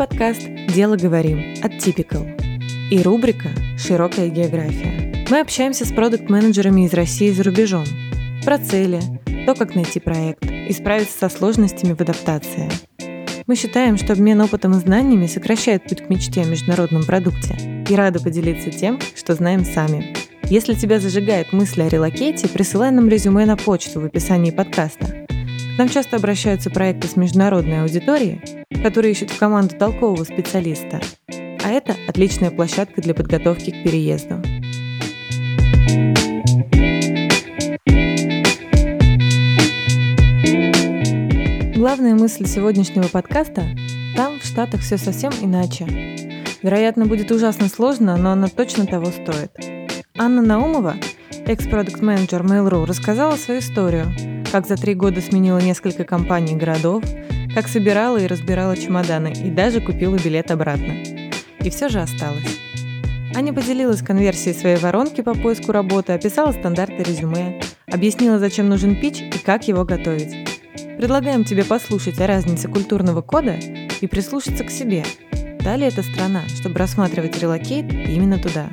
подкаст «Дело говорим» от Typical и рубрика «Широкая география». Мы общаемся с продукт-менеджерами из России и за рубежом. Про цели, то, как найти проект и справиться со сложностями в адаптации. Мы считаем, что обмен опытом и знаниями сокращает путь к мечте о международном продукте и рады поделиться тем, что знаем сами. Если тебя зажигает мысль о релокейте, присылай нам резюме на почту в описании подкаста. К нам часто обращаются проекты с международной аудиторией, которые ищут в команду толкового специалиста. А это отличная площадка для подготовки к переезду. Главная мысль сегодняшнего подкаста – там, в Штатах, все совсем иначе. Вероятно, будет ужасно сложно, но она точно того стоит. Анна Наумова, экс-продукт-менеджер Mail.ru, рассказала свою историю, как за три года сменила несколько компаний и городов, как собирала и разбирала чемоданы и даже купила билет обратно. И все же осталось. Аня поделилась конверсией своей воронки по поиску работы, описала стандарты резюме, объяснила, зачем нужен пич и как его готовить. Предлагаем тебе послушать о разнице культурного кода и прислушаться к себе. Далее это страна, чтобы рассматривать релокейт именно туда.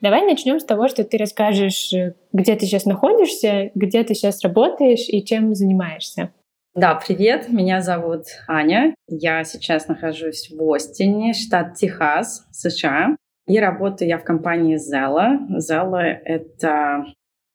Давай начнем с того, что ты расскажешь, э, где ты сейчас находишься, где ты сейчас работаешь и чем занимаешься. Да, привет, меня зовут Аня. Я сейчас нахожусь в Остине, штат Техас, США. И работаю я в компании Zella. Zella — это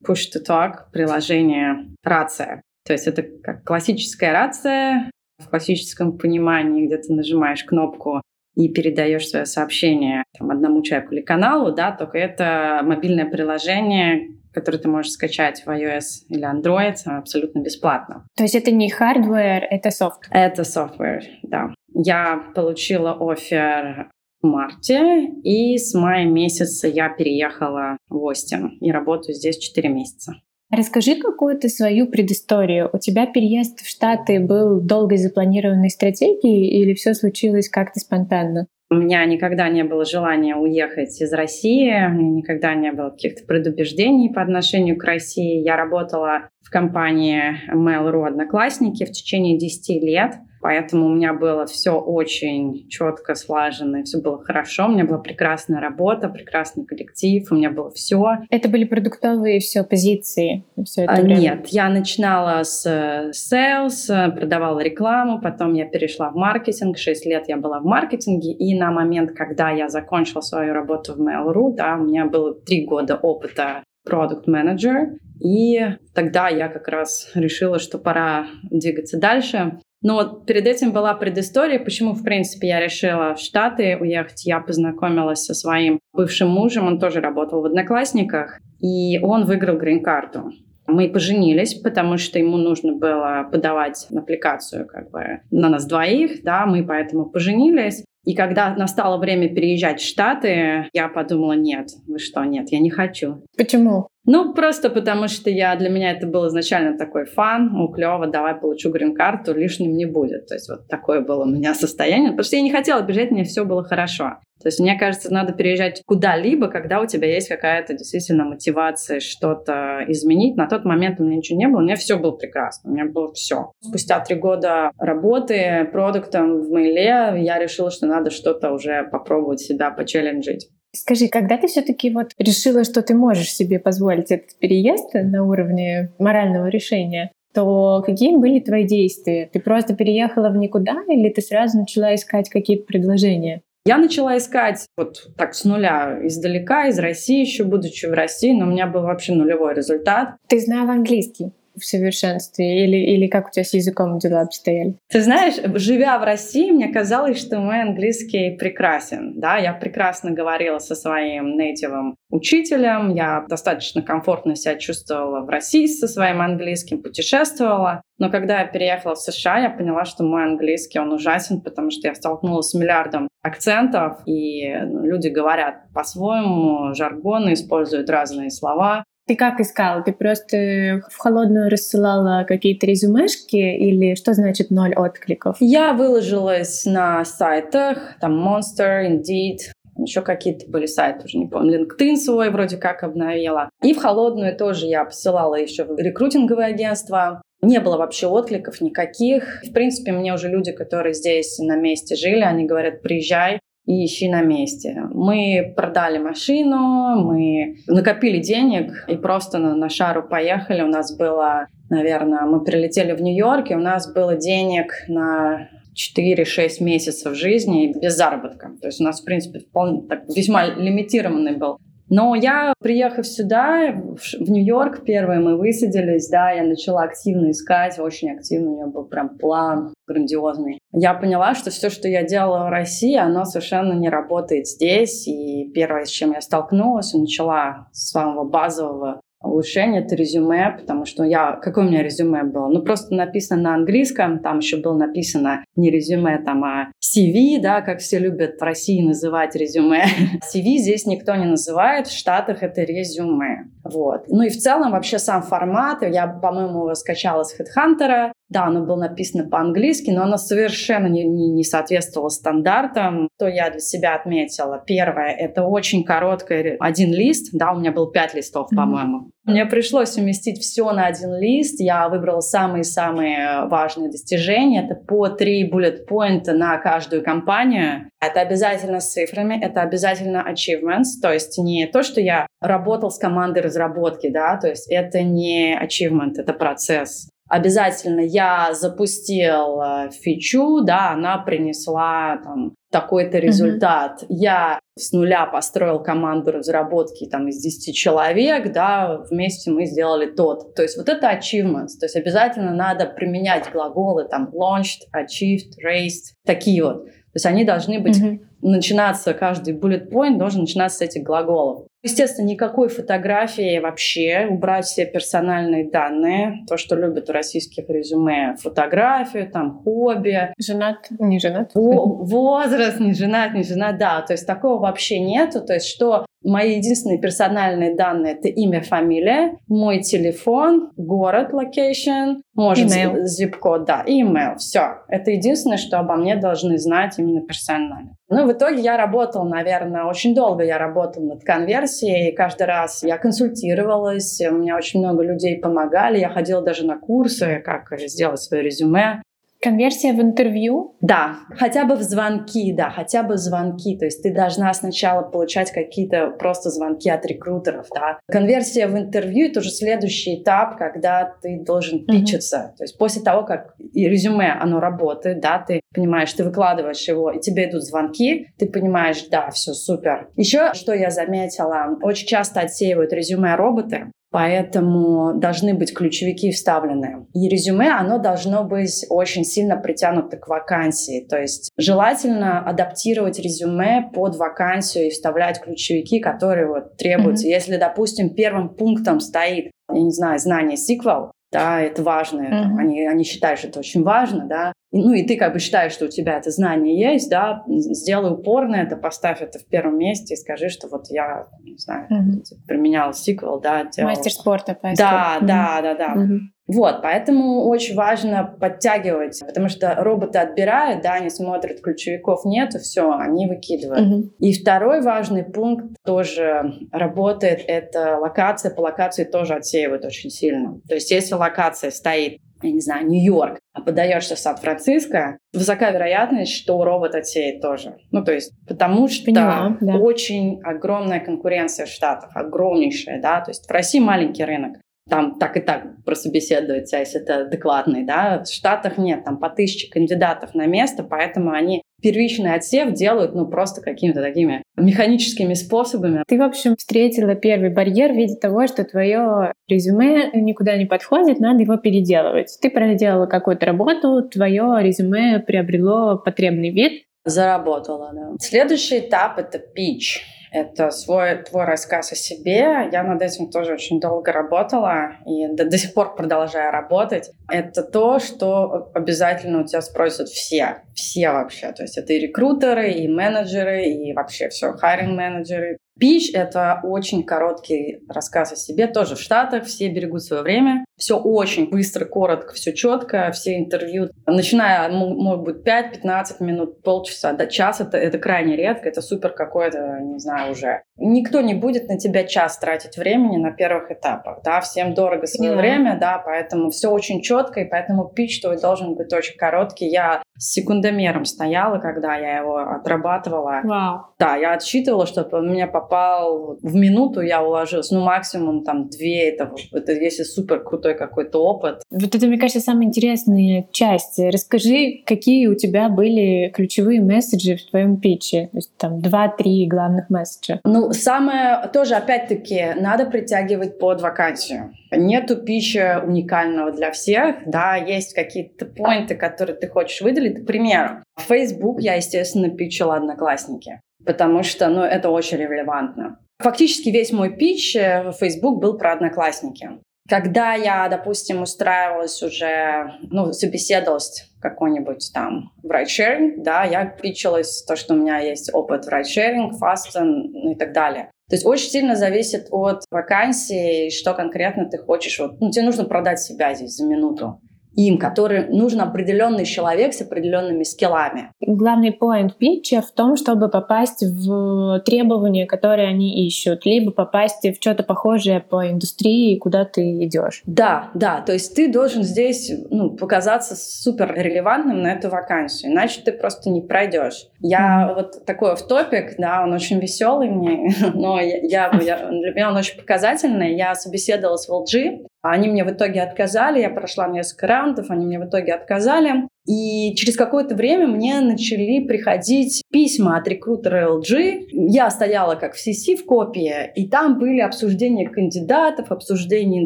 push-to-talk приложение рация. То есть это как классическая рация в классическом понимании, где ты нажимаешь кнопку и передаешь свое сообщение там, одному человеку или каналу, да, только это мобильное приложение, которое ты можешь скачать в iOS или Android абсолютно бесплатно. То есть это не hardware, это софт? Это software, да. Я получила офер в марте, и с мая месяца я переехала в Остин и работаю здесь 4 месяца. Расскажи какую-то свою предысторию. У тебя переезд в Штаты был долгой запланированной стратегией или все случилось как-то спонтанно? У меня никогда не было желания уехать из России, у меня никогда не было каких-то предубеждений по отношению к России. Я работала в компании Mail.ru «Одноклассники» в течение 10 лет — Поэтому у меня было все очень четко слажено, все было хорошо. У меня была прекрасная работа, прекрасный коллектив, у меня было все. Это были продуктовые все позиции? Все это а, время? Нет, я начинала с sales, продавала рекламу, потом я перешла в маркетинг. Шесть лет я была в маркетинге, и на момент, когда я закончила свою работу в Mail.ru, да, у меня было три года опыта продукт менеджер и тогда я как раз решила, что пора двигаться дальше. Но перед этим была предыстория, почему, в принципе, я решила в Штаты уехать. Я познакомилась со своим бывшим мужем, он тоже работал в «Одноклассниках», и он выиграл грин-карту. Мы поженились, потому что ему нужно было подавать аппликацию как бы на нас двоих, да, мы поэтому поженились. И когда настало время переезжать в Штаты, я подумала, нет, вы что, нет, я не хочу. Почему? Ну, просто потому что я, для меня это был изначально такой фан, ну, клево, давай получу грин-карту, лишним не будет. То есть вот такое было у меня состояние, потому что я не хотела бежать, мне все было хорошо. То есть мне кажется, надо переезжать куда-либо, когда у тебя есть какая-то действительно мотивация что-то изменить. На тот момент у меня ничего не было, у меня все было прекрасно, у меня было все. Спустя три года работы продуктом в Мейле я решила, что надо что-то уже попробовать себя почелленджить. Скажи, когда ты все-таки вот решила, что ты можешь себе позволить этот переезд на уровне морального решения, то какие были твои действия? Ты просто переехала в никуда или ты сразу начала искать какие-то предложения? Я начала искать вот так с нуля, издалека, из России, еще будучи в России, но у меня был вообще нулевой результат. Ты знала английский? В совершенстве? Или, или как у тебя с языком дела обстояли? Ты знаешь, живя в России, мне казалось, что мой английский прекрасен. Да, я прекрасно говорила со своим нейтивом учителем, я достаточно комфортно себя чувствовала в России со своим английским, путешествовала. Но когда я переехала в США, я поняла, что мой английский, он ужасен, потому что я столкнулась с миллиардом акцентов, и ну, люди говорят по-своему, жаргоны используют разные слова. Ты как искала? Ты просто в холодную рассылала какие-то резюмешки или что значит ноль откликов? Я выложилась на сайтах, там Monster, Indeed, еще какие-то были сайты, уже не помню, LinkedIn свой вроде как обновила. И в холодную тоже я посылала еще в рекрутинговое агентство. Не было вообще откликов никаких. В принципе, мне уже люди, которые здесь на месте жили, они говорят, приезжай, и ищи на месте. Мы продали машину, мы накопили денег и просто на, на шару поехали. У нас было, наверное, мы прилетели в Нью-Йорк, и у нас было денег на 4-6 месяцев жизни без заработка. То есть у нас, в принципе, вполне, так, весьма лимитированный был но я, приехав сюда, в Нью-Йорк, первые мы высадились, да, я начала активно искать, очень активно, у меня был прям план грандиозный. Я поняла, что все, что я делала в России, оно совершенно не работает здесь. И первое, с чем я столкнулась, начала с самого базового улучшение это резюме, потому что я... Какое у меня резюме было? Ну, просто написано на английском, там еще было написано не резюме, там, а CV, да, как все любят в России называть резюме. CV здесь никто не называет, в Штатах это резюме. Вот. Ну и в целом вообще сам формат, я, по-моему, его скачала с HeadHunter, да, оно было написано по-английски, но оно совершенно не, не, не соответствовало стандартам. То я для себя отметила. Первое, это очень короткий один лист. Да, у меня был пять листов, mm-hmm. по-моему. Мне пришлось уместить все на один лист. Я выбрала самые-самые важные достижения. Это по три bullet point на каждую компанию. Это обязательно с цифрами, это обязательно achievements, то есть не то, что я работал с командой разработки, да, то есть это не achievement, это процесс обязательно я запустил э, фичу, да, она принесла там, такой-то результат. Mm-hmm. Я с нуля построил команду разработки там из 10 человек, да, вместе мы сделали тот. То есть вот это achievements. То есть обязательно надо применять глаголы там launched, achieved, raised, такие вот. То есть они должны быть, mm-hmm. начинаться, каждый bullet point должен начинаться с этих глаголов. Естественно, никакой фотографии вообще, убрать все персональные данные, то, что любят у российских резюме, фотографию, там, хобби. Женат, не женат. возраст, не женат, не женат, да, то есть такого вообще нету, то есть что Мои единственные персональные данные — это имя, фамилия, мой телефон, город, location, может, zip-код, да, email. Все. Это единственное, что обо мне должны знать именно персонально. Ну, в итоге я работала, наверное, очень долго я работала над конверсией. И каждый раз я консультировалась, у меня очень много людей помогали. Я ходила даже на курсы, как сделать свое резюме. Конверсия в интервью? Да, хотя бы в звонки, да, хотя бы звонки. То есть ты должна сначала получать какие-то просто звонки от рекрутеров, да. Конверсия в интервью — это уже следующий этап, когда ты должен пичиться. Mm-hmm. То есть после того, как резюме, оно работает, да, ты понимаешь, ты выкладываешь его, и тебе идут звонки, ты понимаешь, да, все супер. Еще, что я заметила, очень часто отсеивают резюме роботы, Поэтому должны быть ключевики вставлены. И резюме, оно должно быть очень сильно притянуто к вакансии. То есть желательно адаптировать резюме под вакансию и вставлять ключевики, которые вот требуются. Mm-hmm. Если, допустим, первым пунктом стоит, я не знаю, знание SQL, да, это важно, mm-hmm. они, они считают, что это очень важно, да, и, ну и ты как бы считаешь, что у тебя это знание есть, да, сделай упор на это, поставь это в первом месте и скажи, что вот я, не знаю, mm-hmm. применял сиквел, да, делал... Мастер спорта по Да, mm-hmm. да, да, да. Mm-hmm. Вот, поэтому очень важно подтягивать, потому что роботы отбирают, да, они смотрят, ключевиков нету, все, они выкидывают. Mm-hmm. И второй важный пункт тоже работает, это локация, по локации тоже отсеивают очень сильно. То есть если локация стоит я не знаю, Нью-Йорк, а подаешься в Сан-Франциско, высока вероятность, что робот отсеет тоже. Ну, то есть, потому что Поняла, да. очень огромная конкуренция в Штатах, огромнейшая, да, то есть в России маленький рынок там так и так прособеседуется, если это адекватный, да. В Штатах нет, там по тысяче кандидатов на место, поэтому они первичный отсев делают, ну, просто какими-то такими механическими способами. Ты, в общем, встретила первый барьер в виде того, что твое резюме никуда не подходит, надо его переделывать. Ты проделала какую-то работу, твое резюме приобрело потребный вид. Заработала, да. Следующий этап — это pitch это свой твой рассказ о себе. Я над этим тоже очень долго работала и до, до сих пор продолжаю работать. Это то, что обязательно у тебя спросят все, все вообще. То есть это и рекрутеры, и менеджеры, и вообще все, хайринг менеджеры, Пич — это очень короткий рассказ о себе. Тоже в Штатах все берегут свое время. Все очень быстро, коротко, все четко. Все интервью, начиная, может быть, 5-15 минут, полчаса до часа, это, это крайне редко. Это супер какое-то, не знаю, уже. Никто не будет на тебя час тратить времени на первых этапах. Да? Всем дорого свое yeah. время, да, поэтому все очень четко, и поэтому пич твой должен быть очень короткий. Я с секундомером стояла, когда я его отрабатывала. Wow. Да, я отсчитывала, чтобы он меня попал в минуту, я уложилась. Ну, максимум там две, это, это если супер крутой какой-то опыт. Вот это, мне кажется, самая интересная часть. Расскажи, какие у тебя были ключевые месседжи в твоем питче? То есть там два-три главных месседжа. Ну, самое, тоже, опять-таки, надо притягивать под вакансию. Нету пищи уникального для всех, да, есть какие-то поинты, которые ты хочешь выделить. К примеру, в Facebook я, естественно, пичила одноклассники, потому что, ну, это очень релевантно. Фактически весь мой пич в Facebook был про одноклассники. Когда я, допустим, устраивалась уже, ну, собеседовалась какой-нибудь там в ridesharing, да, я питчилась то, что у меня есть опыт в ridesharing, Fasten ну, и так далее. То есть очень сильно зависит от вакансии, что конкретно ты хочешь. Вот, ну, тебе нужно продать себя здесь за минуту им, который нужен определенный человек с определенными скиллами. Главный поинт питча в том, чтобы попасть в требования, которые они ищут, либо попасть в что-то похожее по индустрии, куда ты идешь. Да, да, то есть ты должен здесь ну, показаться супер релевантным на эту вакансию, иначе ты просто не пройдешь. Я mm-hmm. вот такой в топик, да, он очень веселый мне, но я, я, я, для меня он очень показательный. Я собеседовалась в LG, они мне в итоге отказали, я прошла несколько раундов, они мне в итоге отказали. И через какое-то время мне начали приходить письма от рекрутера LG. Я стояла как в CC в копии, и там были обсуждения кандидатов, обсуждения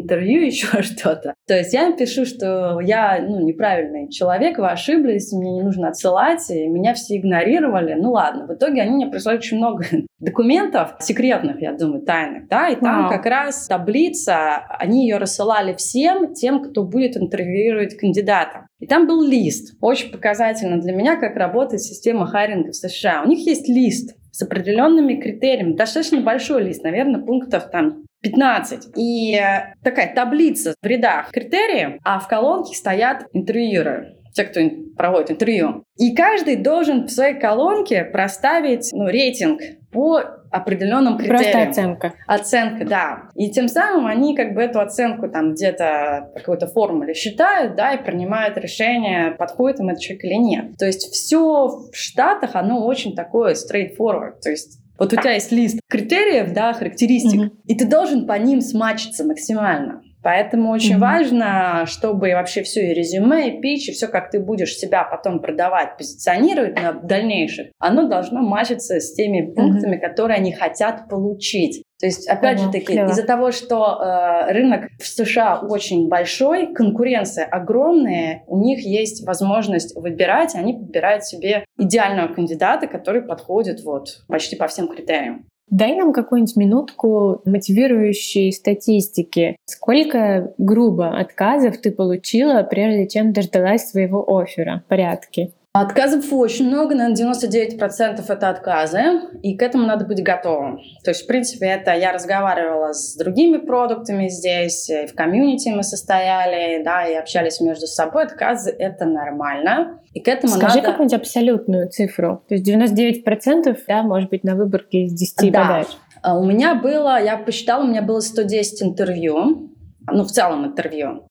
интервью, еще что-то. То есть я им пишу, что я ну, неправильный человек, вы ошиблись, мне не нужно отсылать, и меня все игнорировали. Ну ладно, в итоге они мне прислали очень много документов, секретных, я думаю, тайных, да, и там как раз таблица, они ее рассылали всем тем, кто будет интервьюировать кандидата. И там был лист. Очень показательно для меня, как работает система хайринга в США. У них есть лист с определенными критериями, достаточно большой лист, наверное, пунктов там 15. И э, такая таблица в рядах критериев, а в колонке стоят интервьюеры те, кто проводит интервью. И каждый должен в своей колонке проставить ну, рейтинг по определенным критериям. Просто оценка. Оценка, да. И тем самым они как бы эту оценку там где-то по какой-то формуле считают, да, и принимают решение, подходит им этот человек или нет. То есть все в Штатах, оно очень такое straightforward. То есть вот у тебя есть лист критериев, да, характеристик, mm-hmm. и ты должен по ним смачиться максимально. Поэтому очень mm-hmm. важно, чтобы вообще все и резюме, и пич, и все, как ты будешь себя потом продавать, позиционировать на дальнейших, оно должно мачиться с теми пунктами, mm-hmm. которые они хотят получить. То есть, опять ага, же таки, из-за того, что э, рынок в США очень большой, конкуренция огромная, у них есть возможность выбирать, и они подбирают себе идеального кандидата, который подходит вот почти по всем критериям. Дай нам какую-нибудь минутку мотивирующей статистики. Сколько грубо отказов ты получила, прежде чем дождалась своего оффера? Порядки. Отказов очень много, наверное, 99% это отказы, и к этому надо быть готовым. То есть, в принципе, это я разговаривала с другими продуктами здесь, и в комьюнити мы состояли, да, и общались между собой. Отказы — это нормально, и к этому Скажи надо... какую-нибудь абсолютную цифру. То есть 99%, да, может быть, на выборке из 10 да. подач. А у меня было, я посчитала, у меня было 110 интервью, ну, в целом интервью.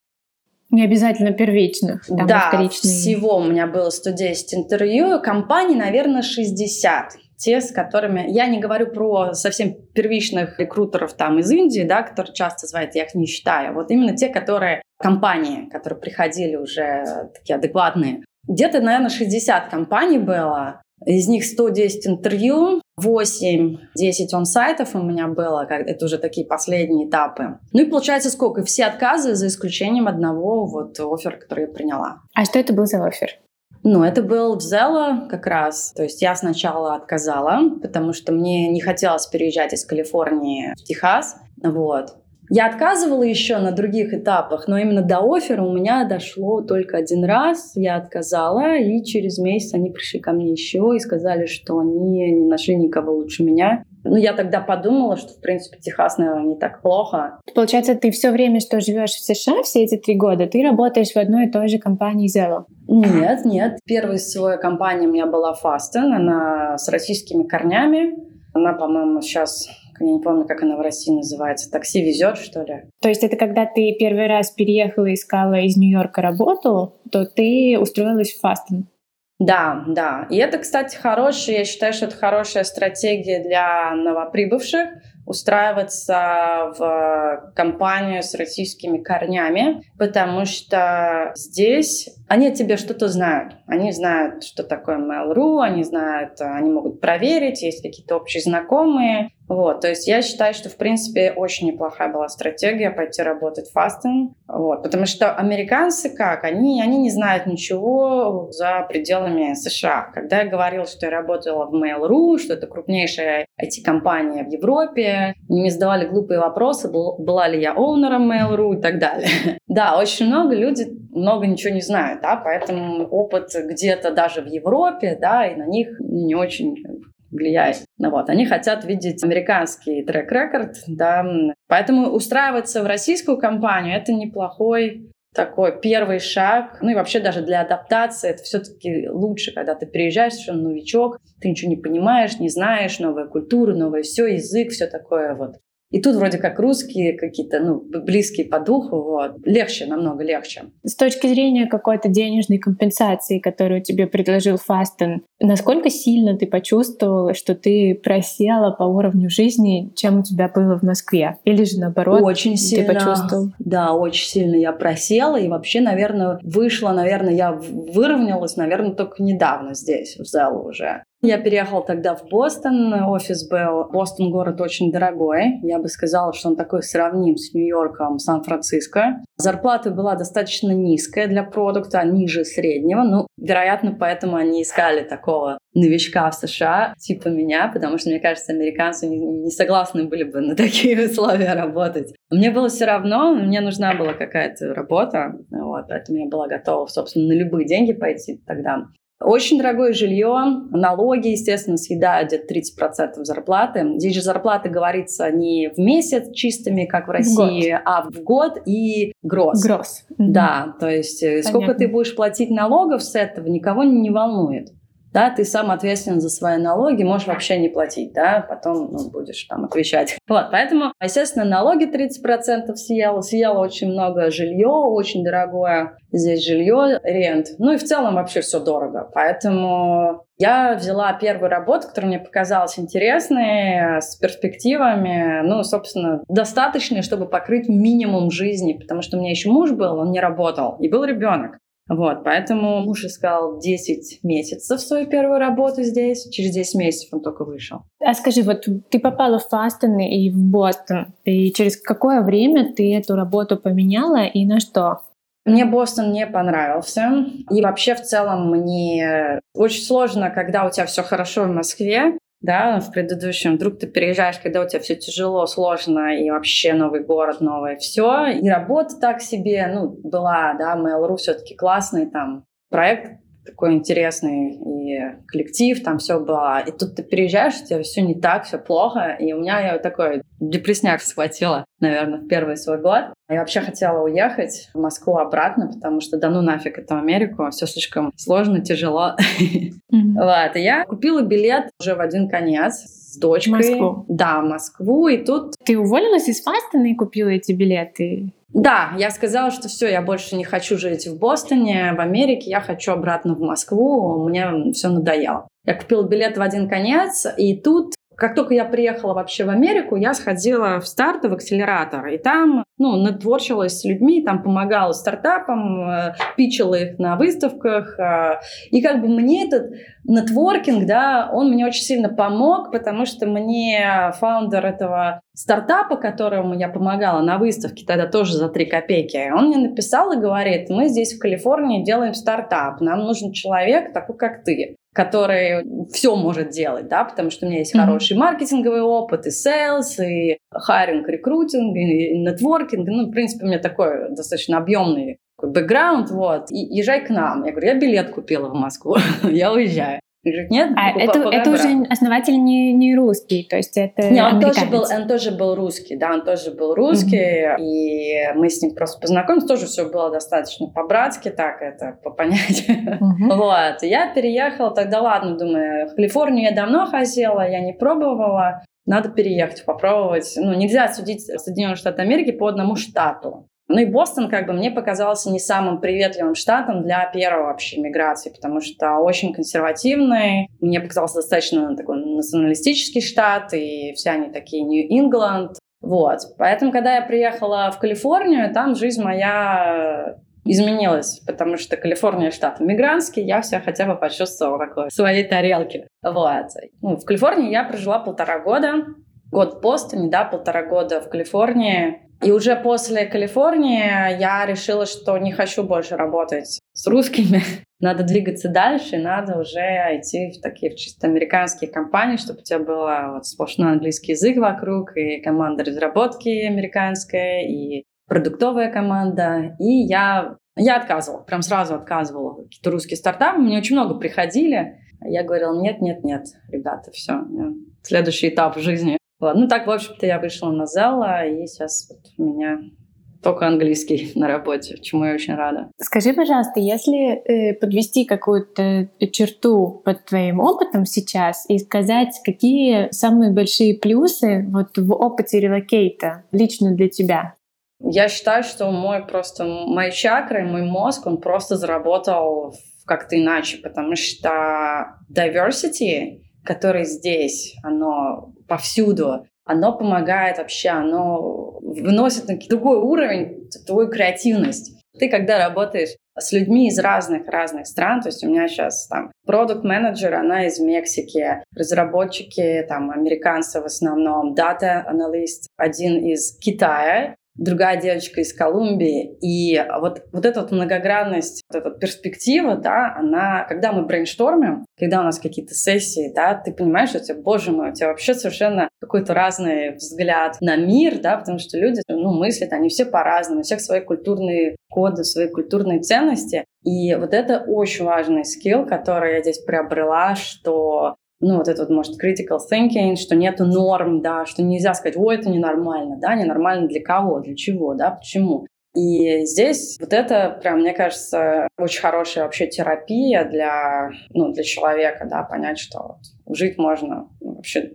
Не обязательно первичных. Там да, вторичные. всего у меня было 110 интервью, компаний, наверное, 60 те, с которыми... Я не говорю про совсем первичных рекрутеров там из Индии, да, которые часто звонят, я их не считаю. Вот именно те, которые компании, которые приходили уже такие адекватные. Где-то, наверное, 60 компаний было. Из них 110 интервью, 8-10 он-сайтов у меня было, это уже такие последние этапы. Ну и получается сколько? Все отказы, за исключением одного вот оффера, который я приняла. А что это был за офер? Ну, это был в Зело как раз. То есть я сначала отказала, потому что мне не хотелось переезжать из Калифорнии в Техас. Вот. Я отказывала еще на других этапах, но именно до оффера у меня дошло только один раз. Я отказала, и через месяц они пришли ко мне еще и сказали, что они не нашли никого лучше меня. Ну, я тогда подумала, что, в принципе, Техас, наверное, не так плохо. Получается, ты все время, что живешь в США, все эти три года, ты работаешь в одной и той же компании Zero? Нет, нет. Первая своя компания у меня была Fasten, она с российскими корнями. Она, по-моему, сейчас я не помню, как она в России называется, такси везет, что ли. То есть это когда ты первый раз переехала и искала из Нью-Йорка работу, то ты устроилась в Фастон? Да, да. И это, кстати, хорошая, я считаю, что это хорошая стратегия для новоприбывших устраиваться в компанию с российскими корнями, потому что здесь они о тебе что-то знают. Они знают, что такое Mail.ru, они знают, они могут проверить, есть какие-то общие знакомые. Вот, то есть я считаю, что, в принципе, очень неплохая была стратегия пойти работать в фастинг. Вот, потому что американцы как? Они, они не знают ничего за пределами США. Когда я говорила, что я работала в Mail.ru, что это крупнейшая IT-компания в Европе, мне задавали глупые вопросы, была ли я оунером Mail.ru и так далее. Да, очень много людей много ничего не знают, да, поэтому опыт где-то даже в Европе, да, и на них не очень влияет. Ну, вот, они хотят видеть американский трек-рекорд, да, поэтому устраиваться в российскую компанию — это неплохой такой первый шаг, ну и вообще даже для адаптации это все-таки лучше, когда ты приезжаешь, что новичок, ты ничего не понимаешь, не знаешь, новая культура, новое все, язык, все такое вот. И тут вроде как русские какие-то, ну, близкие по духу, вот. Легче, намного легче. С точки зрения какой-то денежной компенсации, которую тебе предложил Фастен, насколько сильно ты почувствовала, что ты просела по уровню жизни, чем у тебя было в Москве? Или же наоборот? Очень сильно. Ты почувствовал? Да, очень сильно я просела, и вообще, наверное, вышла, наверное, я выровнялась, наверное, только недавно здесь, в зал уже. Я переехала тогда в Бостон, офис был. Бостон город очень дорогой. Я бы сказала, что он такой сравним с Нью-Йорком, Сан-Франциско. Зарплата была достаточно низкая для продукта, ниже среднего. Ну, вероятно, поэтому они искали такого новичка в США, типа меня, потому что, мне кажется, американцы не, не согласны были бы на такие условия работать. Мне было все равно, мне нужна была какая-то работа, вот, поэтому я была готова, собственно, на любые деньги пойти тогда. Очень дорогое жилье, налоги, естественно, съедают где-то 30% зарплаты. Здесь же зарплата говорится не в месяц чистыми, как в России, в а в год и гроз. Гроз. Да, то есть э, Понятно. сколько ты будешь платить налогов с этого, никого не волнует да, ты сам ответственен за свои налоги, можешь вообще не платить, да, потом ну, будешь там отвечать. Вот, поэтому, естественно, налоги 30% съела, съела очень много жилье, очень дорогое здесь жилье, рент, ну и в целом вообще все дорого, поэтому я взяла первую работу, которая мне показалась интересной, с перспективами, ну, собственно, достаточной, чтобы покрыть минимум жизни, потому что у меня еще муж был, он не работал, и был ребенок. Вот, поэтому муж искал 10 месяцев свою первую работу здесь. Через 10 месяцев он только вышел. А скажи, вот ты попала в Фастон и в Бостон. И через какое время ты эту работу поменяла и на что? Мне Бостон не понравился. И вообще в целом мне очень сложно, когда у тебя все хорошо в Москве, да, в предыдущем. Вдруг ты переезжаешь, когда у тебя все тяжело, сложно, и вообще новый город, новое все. И работа так себе, ну, была, да, Mail.ru все-таки классный там проект, такой интересный и коллектив, там все было. И тут ты переезжаешь, у тебя все не так, все плохо. И у меня я такой депресняк схватила, наверное, в первый свой год. Я вообще хотела уехать в Москву обратно, потому что да ну нафиг эту Америку, все слишком сложно, тяжело. Вот, и я купила билет уже в один конец с дочкой. Москву? Да, Москву, и тут... Ты уволилась из Фастона и купила эти билеты? Да, я сказала, что все, я больше не хочу жить в Бостоне, в Америке, я хочу обратно в Москву, мне все надоело. Я купила билет в один конец, и тут как только я приехала вообще в Америку, я сходила в старт, в акселератор, и там, ну, нетворчилась с людьми, там помогала стартапам, э, пичила их на выставках, э, и как бы мне этот нетворкинг, да, он мне очень сильно помог, потому что мне фаундер этого стартапа, которому я помогала на выставке, тогда тоже за 3 копейки, он мне написал и говорит, мы здесь в Калифорнии делаем стартап, нам нужен человек такой, как ты который все может делать, да, потому что у меня есть mm-hmm. хороший маркетинговый опыт, и sales, и хайринг, рекрутинг, и нетворкинг. Ну, в принципе, у меня такой достаточно объемный бэкграунд, вот, и езжай к нам. Я говорю, я билет купила в Москву, я уезжаю. Говорит, нет, а это, это уже основатель не, не русский, то есть это Не, он тоже, был, он тоже был русский, да, он тоже был русский, mm-hmm. и мы с ним просто познакомились, тоже все было достаточно по-братски, так это, по понятию. Mm-hmm. Вот, я переехала, тогда ладно, думаю, в Калифорнию я давно хотела, я не пробовала, надо переехать, попробовать. Ну, нельзя судить Соединенные Штаты Америки по одному штату. Ну и Бостон, как бы, мне показался не самым приветливым штатом для первой вообще миграции, потому что очень консервативный. Мне показался достаточно такой националистический штат, и все они такие Нью-Ингланд. Вот. Поэтому, когда я приехала в Калифорнию, там жизнь моя изменилась, потому что Калифорния штат мигрантский, я вся хотя бы почувствовала такое в своей тарелке. Вот. Ну, в Калифорнии я прожила полтора года, год в Бостоне, да, полтора года в Калифорнии. И уже после Калифорнии я решила, что не хочу больше работать с русскими. Надо двигаться дальше, надо уже идти в такие в чисто американские компании, чтобы у тебя был вот сплошной английский язык вокруг, и команда разработки американская, и продуктовая команда. И я, я отказывала, прям сразу отказывала. Какие-то русские стартапы, мне очень много приходили. Я говорила, нет, нет, нет, ребята, все, следующий этап в жизни. Ну, так, в общем-то, я вышла на зала, и сейчас вот у меня только английский на работе, чему я очень рада. Скажи, пожалуйста, если э, подвести какую-то черту под твоим опытом сейчас и сказать, какие самые большие плюсы вот в опыте релокейта лично для тебя? Я считаю, что мой просто, мои чакры, мой мозг, он просто заработал как-то иначе, потому что diversity, который здесь, оно повсюду, оно помогает вообще, оно выносит на другой уровень твою креативность. Ты когда работаешь с людьми из разных-разных стран, то есть у меня сейчас там product-менеджер, она из Мексики, разработчики там американцы в основном, data analyst один из Китая, другая девочка из Колумбии. И вот, вот эта вот многогранность, вот эта перспектива, да, она, когда мы брейнштормим, когда у нас какие-то сессии, да, ты понимаешь, что у тебя, боже мой, у тебя вообще совершенно какой-то разный взгляд на мир, да, потому что люди, ну, мыслят, они все по-разному, у всех свои культурные коды, свои культурные ценности. И вот это очень важный скилл, который я здесь приобрела, что ну, вот это вот, может, critical thinking, что нету норм, да, что нельзя сказать, ой, это ненормально, да, ненормально для кого, для чего, да, почему. И здесь вот это, прям, мне кажется, очень хорошая вообще терапия для, ну, для человека, да, понять, что жить можно вообще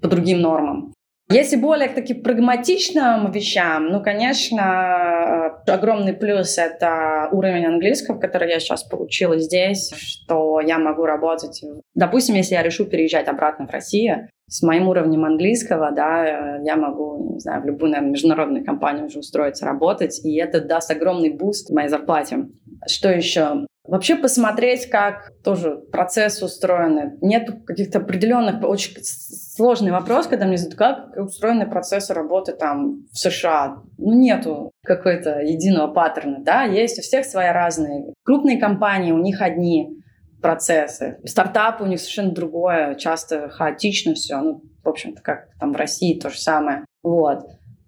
по другим нормам. Если более к таким прагматичным вещам, ну, конечно, огромный плюс — это уровень английского, который я сейчас получила здесь, что я могу работать... Допустим, если я решу переезжать обратно в Россию, с моим уровнем английского, да, я могу, не знаю, в любую, наверное, международную компанию уже устроиться, работать, и это даст огромный boost моей зарплате. Что еще? Вообще посмотреть, как тоже процесс устроен. Нет каких-то определенных, очень сложный вопрос, когда мне задают, как устроены процессы работы там в США. Ну, нету какой-то единого паттерна, да, есть у всех свои разные. Крупные компании, у них одни процессы. Стартапы у них совершенно другое, часто хаотично все. Ну, в общем-то, как там в России то же самое. Вот.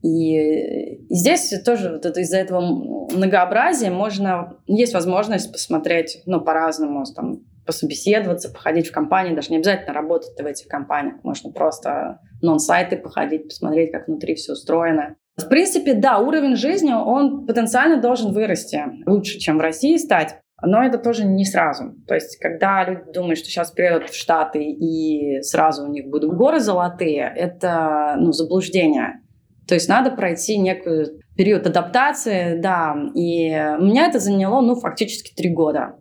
И, здесь тоже вот это, из-за этого многообразия можно, есть возможность посмотреть, ну, по-разному, там, пособеседоваться, походить в компании, даже не обязательно работать в этих компаниях, можно просто нон-сайты походить, посмотреть, как внутри все устроено. В принципе, да, уровень жизни, он потенциально должен вырасти лучше, чем в России стать. Но это тоже не сразу. То есть, когда люди думают, что сейчас приедут в Штаты и сразу у них будут горы золотые, это ну, заблуждение. То есть надо пройти некую период адаптации, да. И у меня это заняло, ну, фактически три года.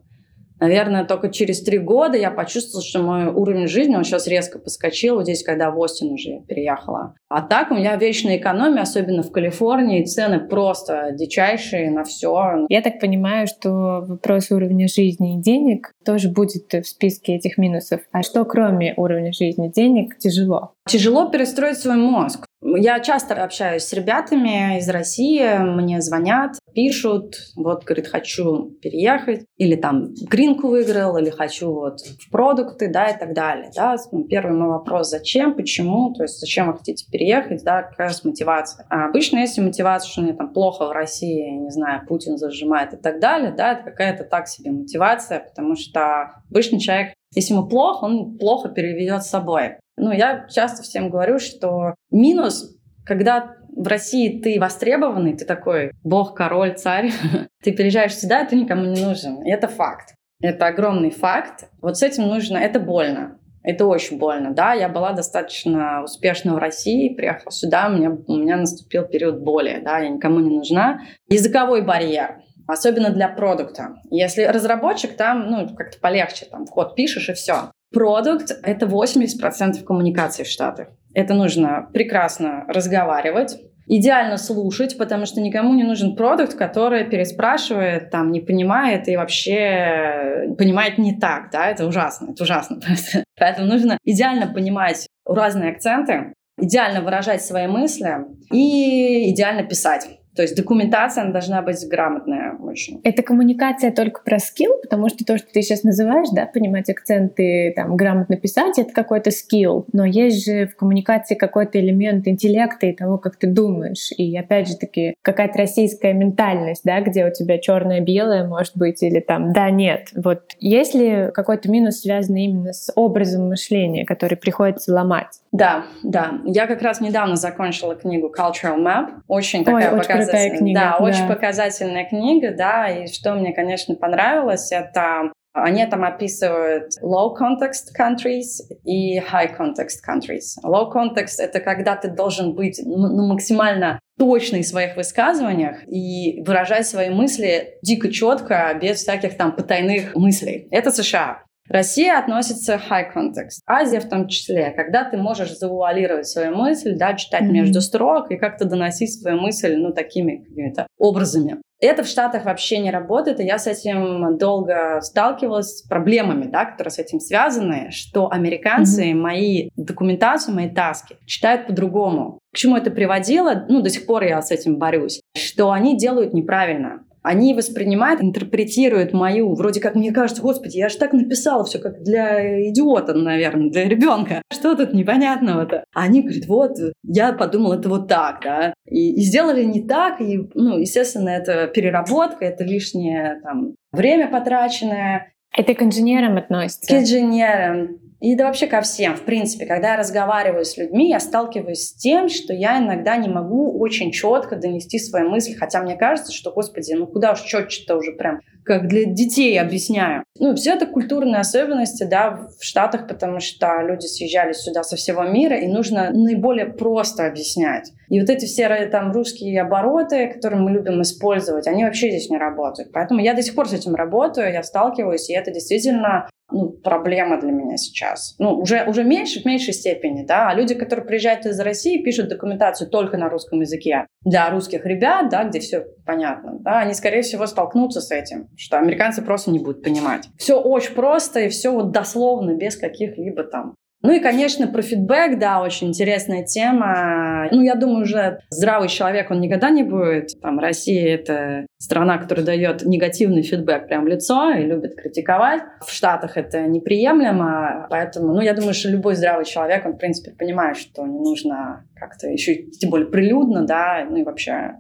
Наверное, только через три года я почувствовала, что мой уровень жизни, он сейчас резко подскочил, вот здесь, когда в Остин уже переехала. А так у меня вечная экономия, особенно в Калифорнии, цены просто дичайшие на все. Я так понимаю, что вопрос уровня жизни и денег тоже будет в списке этих минусов. А что кроме уровня жизни денег тяжело? Тяжело перестроить свой мозг. Я часто общаюсь с ребятами из России, мне звонят, пишут, вот, говорит, хочу переехать, или там гринку выиграл, или хочу вот в продукты, да, и так далее, да. Первый мой вопрос, зачем, почему, то есть зачем вы хотите переехать, да, какая у мотивация. А обычно, если мотивация, что мне там плохо в России, не знаю, Путин зажимает и так далее, да, это какая-то так себе мотивация, потому что обычный человек Если ему плохо, он плохо переведет с собой. Ну, я часто всем говорю, что минус, когда в России ты востребованный, ты такой бог, король, царь, ты переезжаешь сюда, ты никому не нужен. И это факт. Это огромный факт. Вот с этим нужно, это больно. Это очень больно, да. Я была достаточно успешна в России, приехала сюда, у меня, у меня наступил период боли, да, я никому не нужна. Языковой барьер, особенно для продукта. Если разработчик, там, ну, как-то полегче, там, код пишешь и все. Продукт — это 80% коммуникации в Штатах. Это нужно прекрасно разговаривать, идеально слушать, потому что никому не нужен продукт, который переспрашивает, там, не понимает и вообще понимает не так, да, это ужасно, это ужасно просто. Поэтому нужно идеально понимать разные акценты, идеально выражать свои мысли и идеально писать. То есть документация она должна быть грамотная очень. Это коммуникация только про скилл, потому что то, что ты сейчас называешь, да, понимать акценты, там, грамотно писать, это какой-то скилл. Но есть же в коммуникации какой-то элемент интеллекта и того, как ты думаешь. И опять же таки, какая-то российская ментальность, да, где у тебя черное-белое, может быть, или там да-нет. Вот есть ли какой-то минус, связанный именно с образом мышления, который приходится ломать? Да, да. Я как раз недавно закончила книгу Cultural Map. Очень такая Ой, очень показательная. Книга, да, да, очень показательная книга, да. И что мне, конечно, понравилось, это они там описывают low context countries и high context countries. Low context — это когда ты должен быть ну, максимально точный в своих высказываниях и выражать свои мысли дико четко, без всяких там потайных мыслей. Это США. Россия относится к high context. Азия в том числе, когда ты можешь завуалировать свою мысль, да, читать mm-hmm. между строк и как-то доносить свою мысль, ну, такими какими-то образами. Это в Штатах вообще не работает, и я с этим долго сталкивалась с проблемами, да, которые с этим связаны, что американцы mm-hmm. мои документацию, мои таски читают по-другому. К чему это приводило? Ну, до сих пор я с этим борюсь. Что они делают неправильно они воспринимают, интерпретируют мою, вроде как мне кажется, господи, я же так написала все как для идиота, наверное, для ребенка. Что тут непонятного-то? А они говорят, вот, я подумала, это вот так, да. И, и сделали не так, и, ну, естественно, это переработка, это лишнее там время потраченное. Это к инженерам относится? К инженерам. И да вообще ко всем, в принципе, когда я разговариваю с людьми, я сталкиваюсь с тем, что я иногда не могу очень четко донести свои мысли, хотя мне кажется, что, господи, ну куда уж четче-то уже прям, как для детей объясняю. Ну, все это культурные особенности, да, в Штатах, потому что люди съезжали сюда со всего мира, и нужно наиболее просто объяснять. И вот эти все там русские обороты, которые мы любим использовать, они вообще здесь не работают. Поэтому я до сих пор с этим работаю, я сталкиваюсь, и это действительно ну, проблема для меня сейчас. Ну, уже, уже меньше, в меньшей степени, да. А люди, которые приезжают из России, пишут документацию только на русском языке для русских ребят, да, где все понятно, да, они, скорее всего, столкнутся с этим, что американцы просто не будут понимать. Все очень просто и все вот дословно, без каких-либо там ну и, конечно, про фидбэк, да, очень интересная тема. Ну, я думаю, уже здравый человек, он никогда не будет. Там, Россия — это страна, которая дает негативный фидбэк прям в лицо и любит критиковать. В Штатах это неприемлемо, поэтому, ну, я думаю, что любой здравый человек, он, в принципе, понимает, что не нужно как-то еще, тем более прилюдно, да, ну и вообще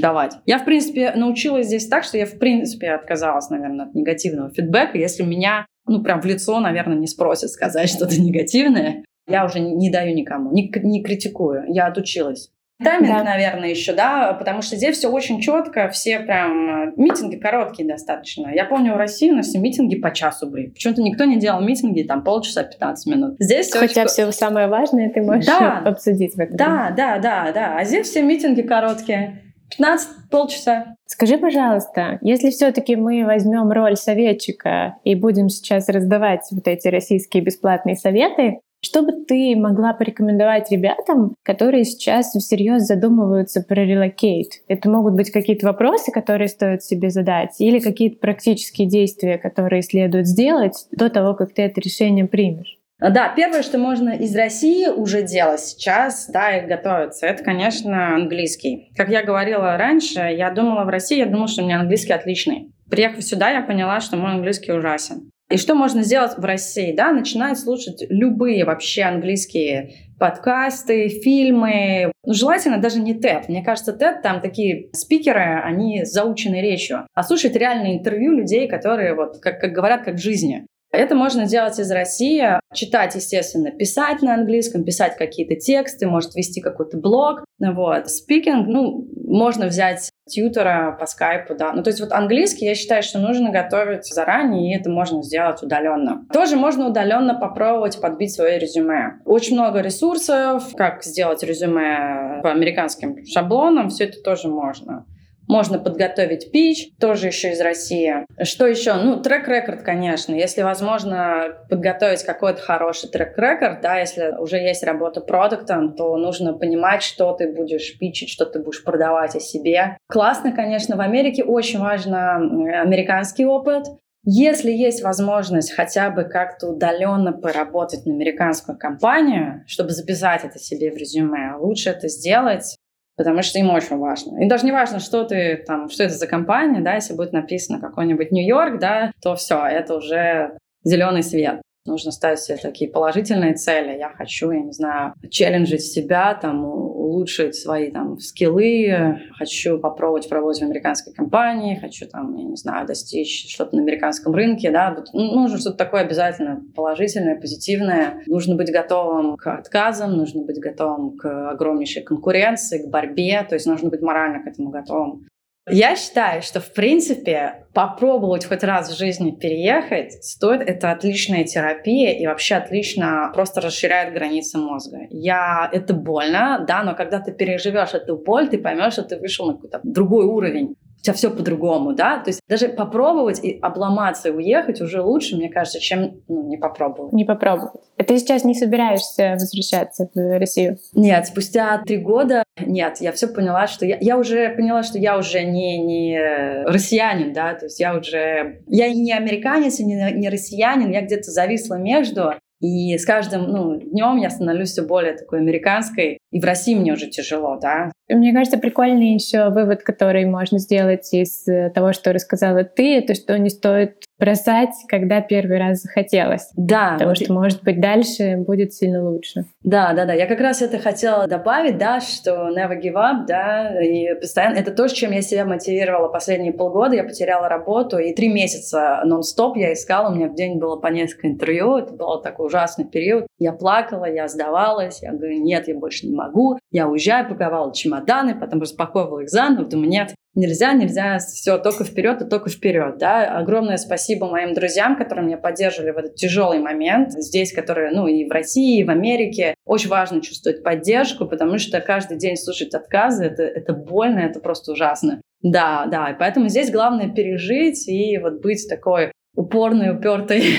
давать. Я, в принципе, научилась здесь так, что я, в принципе, отказалась, наверное, от негативного фидбэка, если меня ну, прям в лицо, наверное, не спросят сказать что-то негативное. Я уже не даю никому, не, не критикую. Я отучилась. Тайминг, да. наверное, еще, да, потому что здесь все очень четко, все прям э, митинги короткие достаточно. Я помню, в России у нас все митинги по часу были. Почему-то никто не делал митинги там полчаса, 15 минут. Здесь все Хотя очень... все самое важное ты можешь да, обсудить в этом. Да, да, да, да. А здесь все митинги короткие. 15 полчаса. Скажи, пожалуйста, если все-таки мы возьмем роль советчика и будем сейчас раздавать вот эти российские бесплатные советы, что бы ты могла порекомендовать ребятам, которые сейчас всерьез задумываются про релокейт? Это могут быть какие-то вопросы, которые стоит себе задать, или какие-то практические действия, которые следует сделать до того, как ты это решение примешь? Да, первое, что можно из России уже делать сейчас, да, и готовиться, это, конечно, английский. Как я говорила раньше, я думала в России, я думала, что у меня английский отличный. Приехав сюда, я поняла, что мой английский ужасен. И что можно сделать в России? Да, начинать слушать любые вообще английские подкасты, фильмы. Ну, желательно даже не TED. Мне кажется, TED там такие спикеры, они заучены речью. А слушать реальные интервью людей, которые вот, как, как говорят, как в жизни. Это можно делать из России, читать, естественно, писать на английском, писать какие-то тексты, может вести какой-то блог. Вот. Спикинг, ну, можно взять тьютера по скайпу, да. Ну, то есть вот английский, я считаю, что нужно готовить заранее, и это можно сделать удаленно. Тоже можно удаленно попробовать подбить свое резюме. Очень много ресурсов, как сделать резюме по американским шаблонам, все это тоже можно. Можно подготовить пич, тоже еще из России. Что еще? Ну, трек-рекорд, конечно. Если возможно подготовить какой-то хороший трек-рекорд, да, если уже есть работа продуктом, то нужно понимать, что ты будешь пичить, что ты будешь продавать о себе. Классно, конечно, в Америке очень важно американский опыт. Если есть возможность хотя бы как-то удаленно поработать на американскую компанию, чтобы записать это себе в резюме, лучше это сделать потому что им очень важно. И даже не важно, что ты там, что это за компания, да, если будет написано какой-нибудь Нью-Йорк, да, то все, это уже зеленый свет. Нужно ставить себе такие положительные цели. Я хочу, я не знаю, челленджить себя, там, улучшить свои там скиллы, хочу попробовать в работе в американской компании, хочу там, я не знаю, достичь что-то на американском рынке, да, ну, нужно что-то такое обязательно положительное, позитивное. Нужно быть готовым к отказам, нужно быть готовым к огромнейшей конкуренции, к борьбе, то есть нужно быть морально к этому готовым. Я считаю, что, в принципе, попробовать хоть раз в жизни переехать стоит. Это отличная терапия и вообще отлично просто расширяет границы мозга. Я... Это больно, да, но когда ты переживешь эту боль, ты поймешь, что ты вышел на какой-то другой уровень у тебя все по-другому, да, то есть даже попробовать и обломаться и уехать уже лучше, мне кажется, чем ну, не попробовать. Не попробовать. А ты сейчас не собираешься возвращаться в Россию? Нет, спустя три года нет, я все поняла, что я, я уже поняла, что я уже не, не россиянин, да, то есть я уже, я не американец, не, не россиянин, я где-то зависла между, и с каждым ну, днем я становлюсь все более такой американской. И в России мне уже тяжело, да. Мне кажется, прикольный еще вывод, который можно сделать из того, что рассказала ты, это что не стоит бросать, когда первый раз захотелось. Да. Потому вот что, и... может быть, дальше будет сильно лучше. Да, да, да. Я как раз это хотела добавить, да, что never give up, да, и постоянно... Это то, чем я себя мотивировала последние полгода. Я потеряла работу, и три месяца нон-стоп я искала. У меня в день было по несколько интервью. Это был такой ужасный период. Я плакала, я сдавалась. Я говорю, нет, я больше не могу. Я уезжаю, паковала чемоданы, потом распаковывала их заново. Думаю, нет, нельзя, нельзя, все, только вперед и только вперед, да. Огромное спасибо моим друзьям, которые меня поддерживали в этот тяжелый момент здесь, которые, ну, и в России, и в Америке. Очень важно чувствовать поддержку, потому что каждый день слушать отказы, это, это больно, это просто ужасно. Да, да, и поэтому здесь главное пережить и вот быть такой упорной, упертой.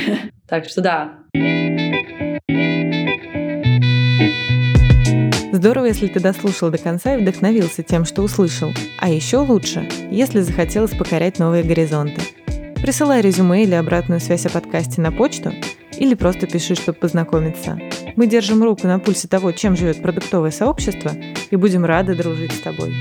Так что да. Здорово, если ты дослушал до конца и вдохновился тем, что услышал. А еще лучше, если захотелось покорять новые горизонты. Присылай резюме или обратную связь о подкасте на почту или просто пиши, чтобы познакомиться. Мы держим руку на пульсе того, чем живет продуктовое сообщество и будем рады дружить с тобой.